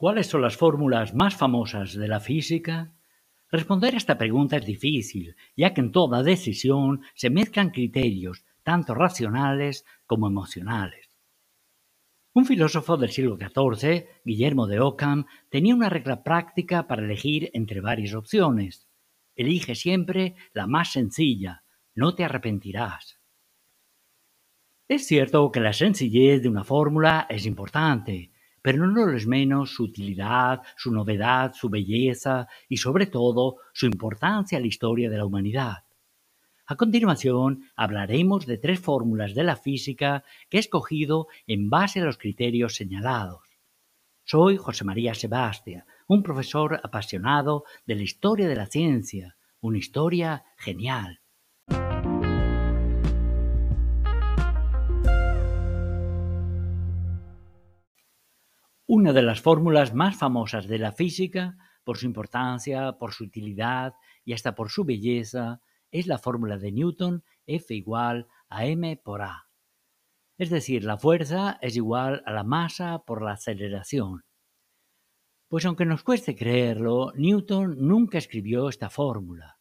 ¿Cuáles son las fórmulas más famosas de la física? Responder a esta pregunta es difícil, ya que en toda decisión se mezclan criterios tanto racionales como emocionales. Un filósofo del siglo XIV, Guillermo de Ockham, tenía una regla práctica para elegir entre varias opciones. Elige siempre la más sencilla, no te arrepentirás. Es cierto que la sencillez de una fórmula es importante, pero no lo es menos su utilidad, su novedad, su belleza y sobre todo su importancia a la historia de la humanidad. A continuación hablaremos de tres fórmulas de la física que he escogido en base a los criterios señalados. Soy José María Sebastia, un profesor apasionado de la historia de la ciencia, una historia genial. Una de las fórmulas más famosas de la física, por su importancia, por su utilidad y hasta por su belleza, es la fórmula de Newton F igual a m por a. Es decir, la fuerza es igual a la masa por la aceleración. Pues aunque nos cueste creerlo, Newton nunca escribió esta fórmula.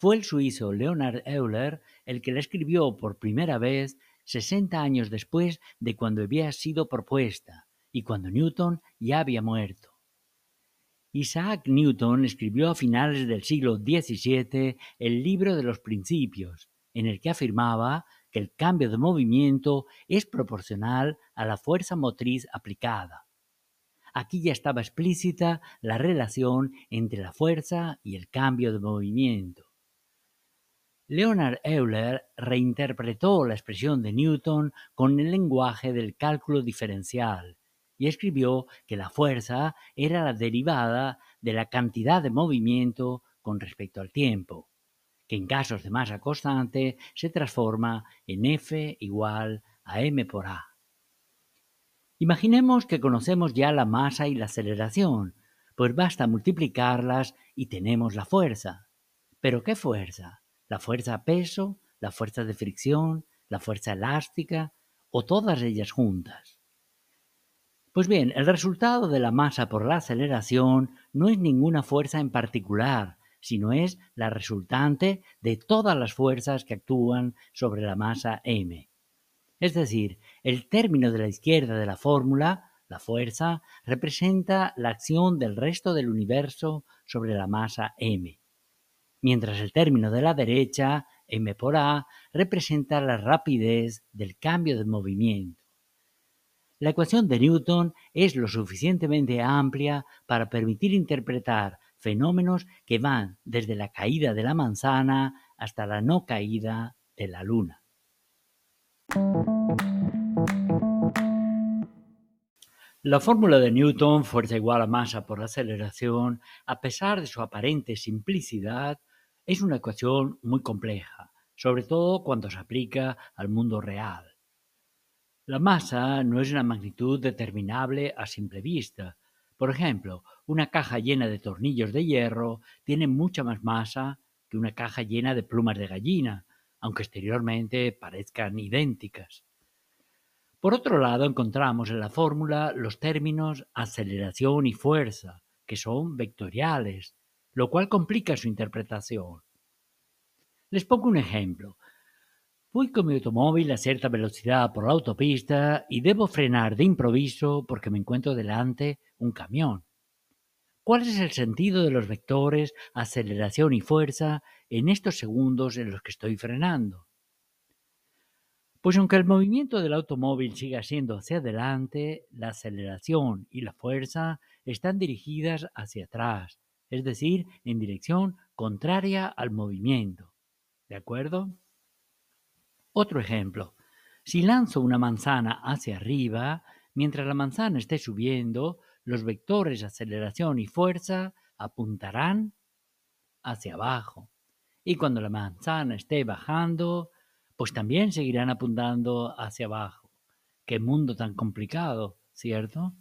Fue el suizo Leonard Euler el que la escribió por primera vez 60 años después de cuando había sido propuesta y cuando Newton ya había muerto. Isaac Newton escribió a finales del siglo XVII el libro de los principios, en el que afirmaba que el cambio de movimiento es proporcional a la fuerza motriz aplicada. Aquí ya estaba explícita la relación entre la fuerza y el cambio de movimiento. Leonard Euler reinterpretó la expresión de Newton con el lenguaje del cálculo diferencial y escribió que la fuerza era la derivada de la cantidad de movimiento con respecto al tiempo, que en casos de masa constante se transforma en F igual a m por a. Imaginemos que conocemos ya la masa y la aceleración, pues basta multiplicarlas y tenemos la fuerza. ¿Pero qué fuerza? ¿La fuerza peso? ¿La fuerza de fricción? ¿La fuerza elástica? ¿O todas ellas juntas? Pues bien, el resultado de la masa por la aceleración no es ninguna fuerza en particular, sino es la resultante de todas las fuerzas que actúan sobre la masa m. Es decir, el término de la izquierda de la fórmula, la fuerza, representa la acción del resto del universo sobre la masa m, mientras el término de la derecha, m por a, representa la rapidez del cambio de movimiento. La ecuación de Newton es lo suficientemente amplia para permitir interpretar fenómenos que van desde la caída de la manzana hasta la no caída de la luna. La fórmula de Newton, fuerza igual a masa por aceleración, a pesar de su aparente simplicidad, es una ecuación muy compleja, sobre todo cuando se aplica al mundo real. La masa no es una magnitud determinable a simple vista. Por ejemplo, una caja llena de tornillos de hierro tiene mucha más masa que una caja llena de plumas de gallina, aunque exteriormente parezcan idénticas. Por otro lado, encontramos en la fórmula los términos aceleración y fuerza, que son vectoriales, lo cual complica su interpretación. Les pongo un ejemplo. Voy con mi automóvil a cierta velocidad por la autopista y debo frenar de improviso porque me encuentro delante un camión. ¿Cuál es el sentido de los vectores aceleración y fuerza en estos segundos en los que estoy frenando? Pues aunque el movimiento del automóvil siga siendo hacia adelante, la aceleración y la fuerza están dirigidas hacia atrás, es decir, en dirección contraria al movimiento. ¿De acuerdo? Otro ejemplo. Si lanzo una manzana hacia arriba, mientras la manzana esté subiendo, los vectores aceleración y fuerza apuntarán hacia abajo. Y cuando la manzana esté bajando, pues también seguirán apuntando hacia abajo. Qué mundo tan complicado, ¿cierto?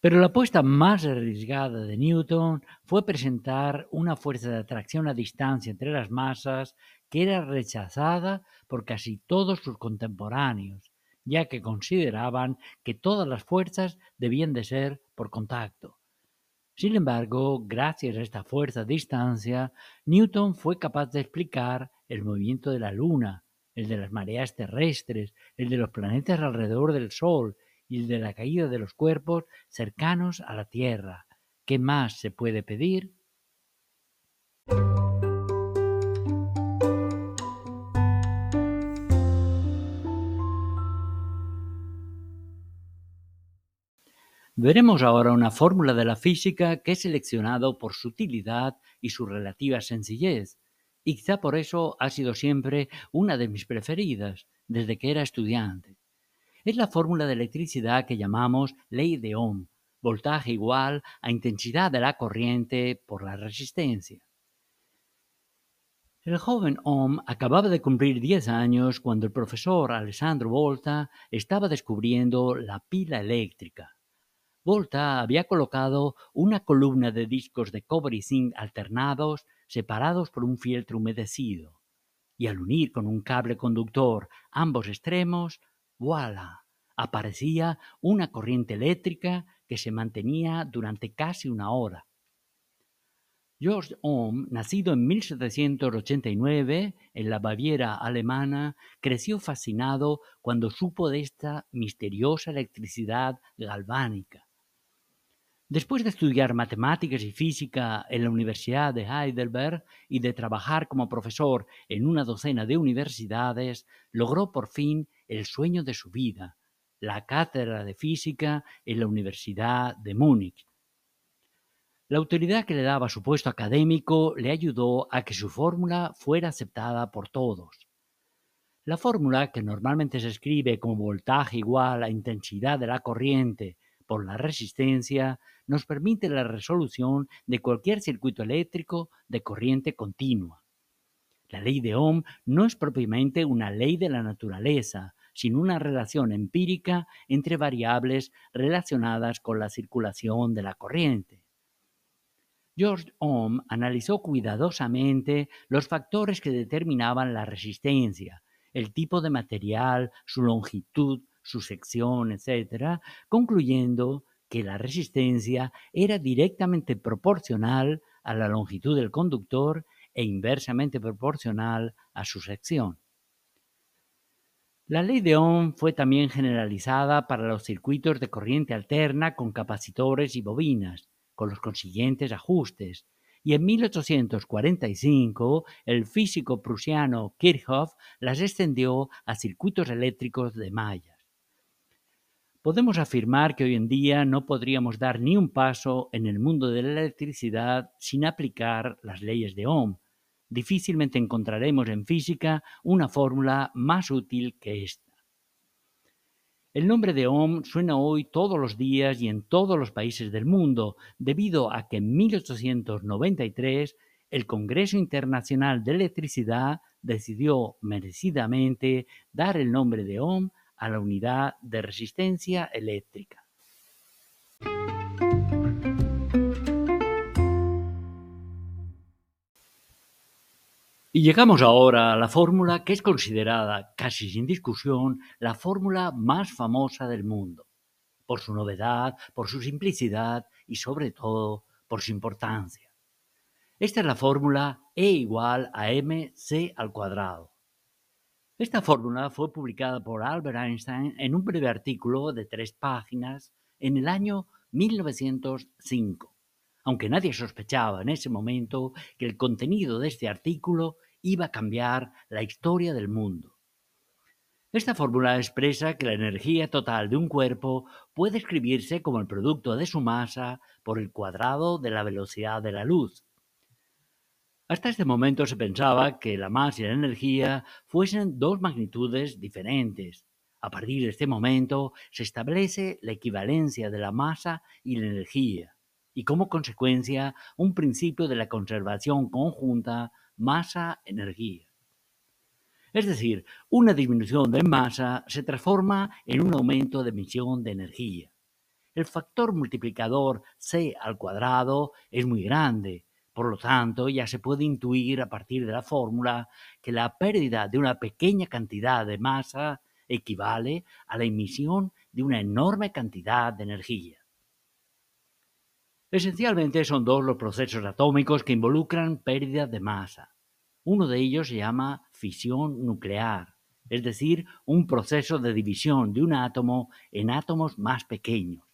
Pero la apuesta más arriesgada de Newton fue presentar una fuerza de atracción a distancia entre las masas que era rechazada por casi todos sus contemporáneos, ya que consideraban que todas las fuerzas debían de ser por contacto. Sin embargo, gracias a esta fuerza a distancia, Newton fue capaz de explicar el movimiento de la Luna, el de las mareas terrestres, el de los planetas alrededor del Sol y el de la caída de los cuerpos cercanos a la Tierra. ¿Qué más se puede pedir? Veremos ahora una fórmula de la física que he seleccionado por su utilidad y su relativa sencillez, y quizá por eso ha sido siempre una de mis preferidas desde que era estudiante. Es la fórmula de electricidad que llamamos ley de Ohm, voltaje igual a intensidad de la corriente por la resistencia. El joven Ohm acababa de cumplir 10 años cuando el profesor Alessandro Volta estaba descubriendo la pila eléctrica. Volta había colocado una columna de discos de cobre y zinc alternados separados por un fieltro humedecido, y al unir con un cable conductor ambos extremos, voilà, aparecía una corriente eléctrica que se mantenía durante casi una hora. George Ohm, nacido en 1789 en la Baviera alemana, creció fascinado cuando supo de esta misteriosa electricidad galvánica. Después de estudiar matemáticas y física en la Universidad de Heidelberg y de trabajar como profesor en una docena de universidades, logró por fin el sueño de su vida, la cátedra de física en la Universidad de Múnich. La autoridad que le daba su puesto académico le ayudó a que su fórmula fuera aceptada por todos. La fórmula, que normalmente se escribe como voltaje igual a intensidad de la corriente por la resistencia, nos permite la resolución de cualquier circuito eléctrico de corriente continua. La ley de Ohm no es propiamente una ley de la naturaleza, sino una relación empírica entre variables relacionadas con la circulación de la corriente. George Ohm analizó cuidadosamente los factores que determinaban la resistencia, el tipo de material, su longitud, su sección, etc., concluyendo que la resistencia era directamente proporcional a la longitud del conductor e inversamente proporcional a su sección. La ley de Ohm fue también generalizada para los circuitos de corriente alterna con capacitores y bobinas, con los consiguientes ajustes, y en 1845 el físico prusiano Kirchhoff las extendió a circuitos eléctricos de malla. Podemos afirmar que hoy en día no podríamos dar ni un paso en el mundo de la electricidad sin aplicar las leyes de Ohm. Difícilmente encontraremos en física una fórmula más útil que esta. El nombre de Ohm suena hoy todos los días y en todos los países del mundo, debido a que en 1893 el Congreso Internacional de Electricidad decidió merecidamente dar el nombre de Ohm a la unidad de resistencia eléctrica. Y llegamos ahora a la fórmula que es considerada, casi sin discusión, la fórmula más famosa del mundo, por su novedad, por su simplicidad y sobre todo por su importancia. Esta es la fórmula E igual a mc al cuadrado. Esta fórmula fue publicada por Albert Einstein en un breve artículo de tres páginas en el año 1905, aunque nadie sospechaba en ese momento que el contenido de este artículo iba a cambiar la historia del mundo. Esta fórmula expresa que la energía total de un cuerpo puede escribirse como el producto de su masa por el cuadrado de la velocidad de la luz, hasta este momento se pensaba que la masa y la energía fuesen dos magnitudes diferentes. A partir de este momento se establece la equivalencia de la masa y la energía, y como consecuencia un principio de la conservación conjunta masa-energía. Es decir, una disminución de masa se transforma en un aumento de emisión de energía. El factor multiplicador C al cuadrado es muy grande, por lo tanto, ya se puede intuir a partir de la fórmula que la pérdida de una pequeña cantidad de masa equivale a la emisión de una enorme cantidad de energía. Esencialmente son dos los procesos atómicos que involucran pérdida de masa. Uno de ellos se llama fisión nuclear, es decir, un proceso de división de un átomo en átomos más pequeños.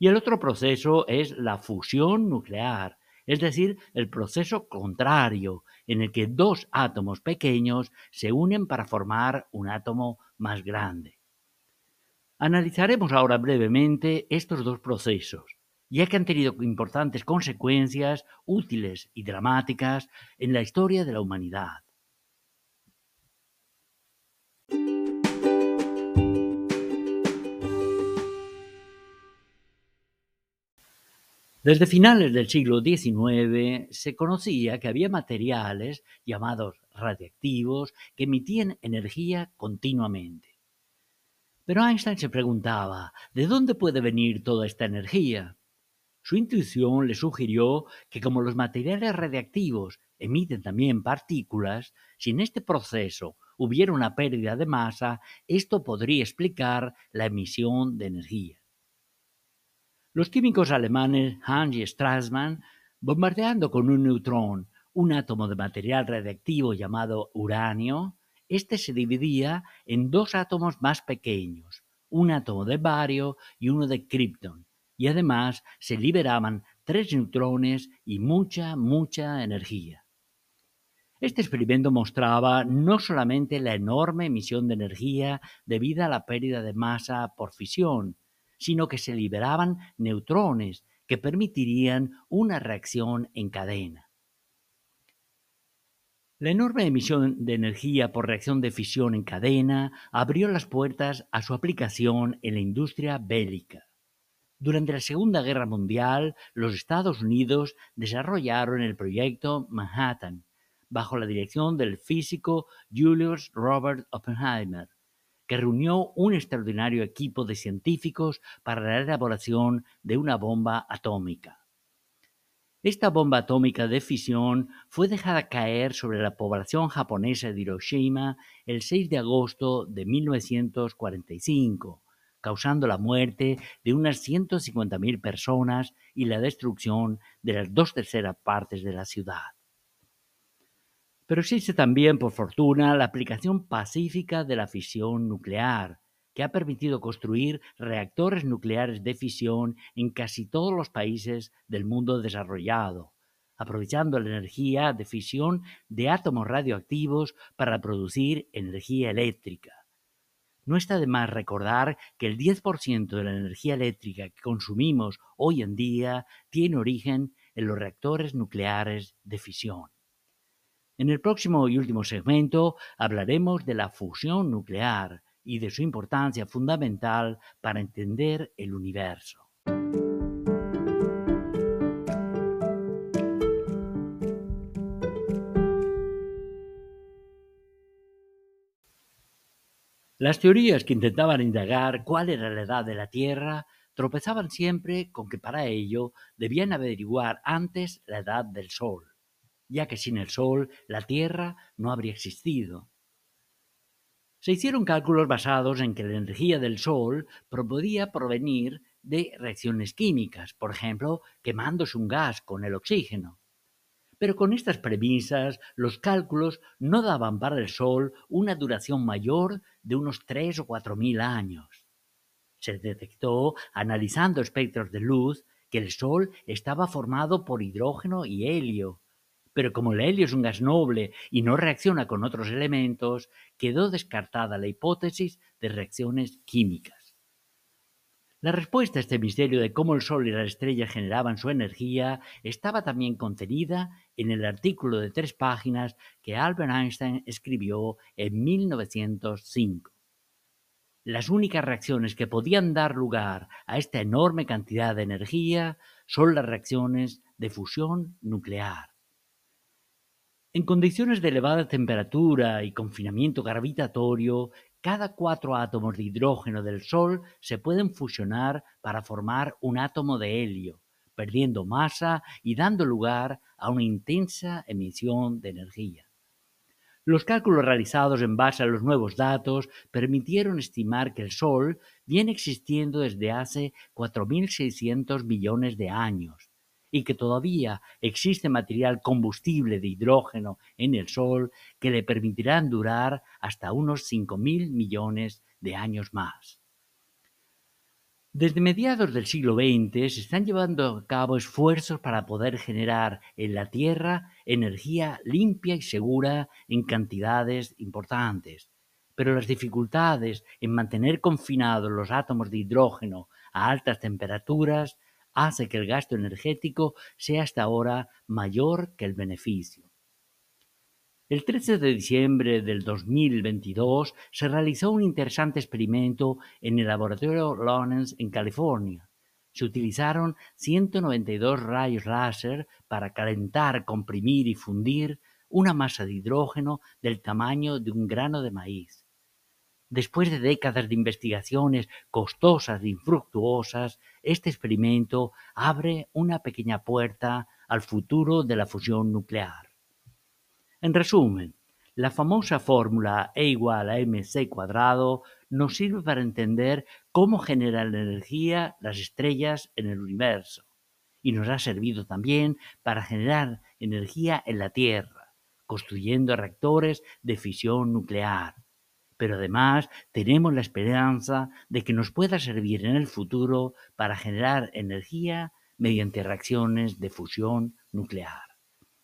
Y el otro proceso es la fusión nuclear, es decir, el proceso contrario, en el que dos átomos pequeños se unen para formar un átomo más grande. Analizaremos ahora brevemente estos dos procesos ya que han tenido importantes consecuencias útiles y dramáticas en la historia de la humanidad. Desde finales del siglo XIX se conocía que había materiales llamados radiactivos que emitían energía continuamente. Pero Einstein se preguntaba, ¿de dónde puede venir toda esta energía? Su intuición le sugirió que como los materiales radiactivos emiten también partículas, si en este proceso hubiera una pérdida de masa, esto podría explicar la emisión de energía. Los químicos alemanes Hans y Strassmann, bombardeando con un neutrón un átomo de material radiactivo llamado uranio, este se dividía en dos átomos más pequeños, un átomo de bario y uno de kripton, y además se liberaban tres neutrones y mucha, mucha energía. Este experimento mostraba no solamente la enorme emisión de energía debida a la pérdida de masa por fisión, sino que se liberaban neutrones que permitirían una reacción en cadena. La enorme emisión de energía por reacción de fisión en cadena abrió las puertas a su aplicación en la industria bélica. Durante la Segunda Guerra Mundial, los Estados Unidos desarrollaron el proyecto Manhattan, bajo la dirección del físico Julius Robert Oppenheimer, que reunió un extraordinario equipo de científicos para la elaboración de una bomba atómica. Esta bomba atómica de fisión fue dejada caer sobre la población japonesa de Hiroshima el 6 de agosto de 1945 causando la muerte de unas 150.000 personas y la destrucción de las dos terceras partes de la ciudad. Pero existe también, por fortuna, la aplicación pacífica de la fisión nuclear, que ha permitido construir reactores nucleares de fisión en casi todos los países del mundo desarrollado, aprovechando la energía de fisión de átomos radioactivos para producir energía eléctrica. No está de más recordar que el 10% de la energía eléctrica que consumimos hoy en día tiene origen en los reactores nucleares de fisión. En el próximo y último segmento hablaremos de la fusión nuclear y de su importancia fundamental para entender el universo. Las teorías que intentaban indagar cuál era la edad de la Tierra tropezaban siempre con que para ello debían averiguar antes la edad del Sol, ya que sin el Sol la Tierra no habría existido. Se hicieron cálculos basados en que la energía del Sol podía provenir de reacciones químicas, por ejemplo, quemándose un gas con el oxígeno. Pero con estas premisas, los cálculos no daban para el Sol una duración mayor de unos tres o cuatro mil años. Se detectó, analizando espectros de luz, que el Sol estaba formado por hidrógeno y helio. Pero como el helio es un gas noble y no reacciona con otros elementos, quedó descartada la hipótesis de reacciones químicas. La respuesta a este misterio de cómo el Sol y las estrellas generaban su energía estaba también contenida en el artículo de tres páginas que Albert Einstein escribió en 1905. Las únicas reacciones que podían dar lugar a esta enorme cantidad de energía son las reacciones de fusión nuclear. En condiciones de elevada temperatura y confinamiento gravitatorio, cada cuatro átomos de hidrógeno del Sol se pueden fusionar para formar un átomo de helio, perdiendo masa y dando lugar a una intensa emisión de energía. Los cálculos realizados en base a los nuevos datos permitieron estimar que el Sol viene existiendo desde hace 4.600 millones de años y que todavía existe material combustible de hidrógeno en el Sol que le permitirán durar hasta unos 5.000 millones de años más. Desde mediados del siglo XX se están llevando a cabo esfuerzos para poder generar en la Tierra energía limpia y segura en cantidades importantes. Pero las dificultades en mantener confinados los átomos de hidrógeno a altas temperaturas hace que el gasto energético sea hasta ahora mayor que el beneficio. El 13 de diciembre del 2022 se realizó un interesante experimento en el laboratorio Lawrence en California. Se utilizaron 192 rayos láser para calentar, comprimir y fundir una masa de hidrógeno del tamaño de un grano de maíz. Después de décadas de investigaciones costosas e infructuosas, este experimento abre una pequeña puerta al futuro de la fusión nuclear. En resumen, la famosa fórmula E igual a mc cuadrado nos sirve para entender cómo generan energía las estrellas en el universo y nos ha servido también para generar energía en la Tierra, construyendo reactores de fisión nuclear. Pero además tenemos la esperanza de que nos pueda servir en el futuro para generar energía mediante reacciones de fusión nuclear.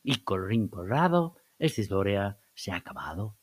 Y colorín colorado, esta historia se ha acabado.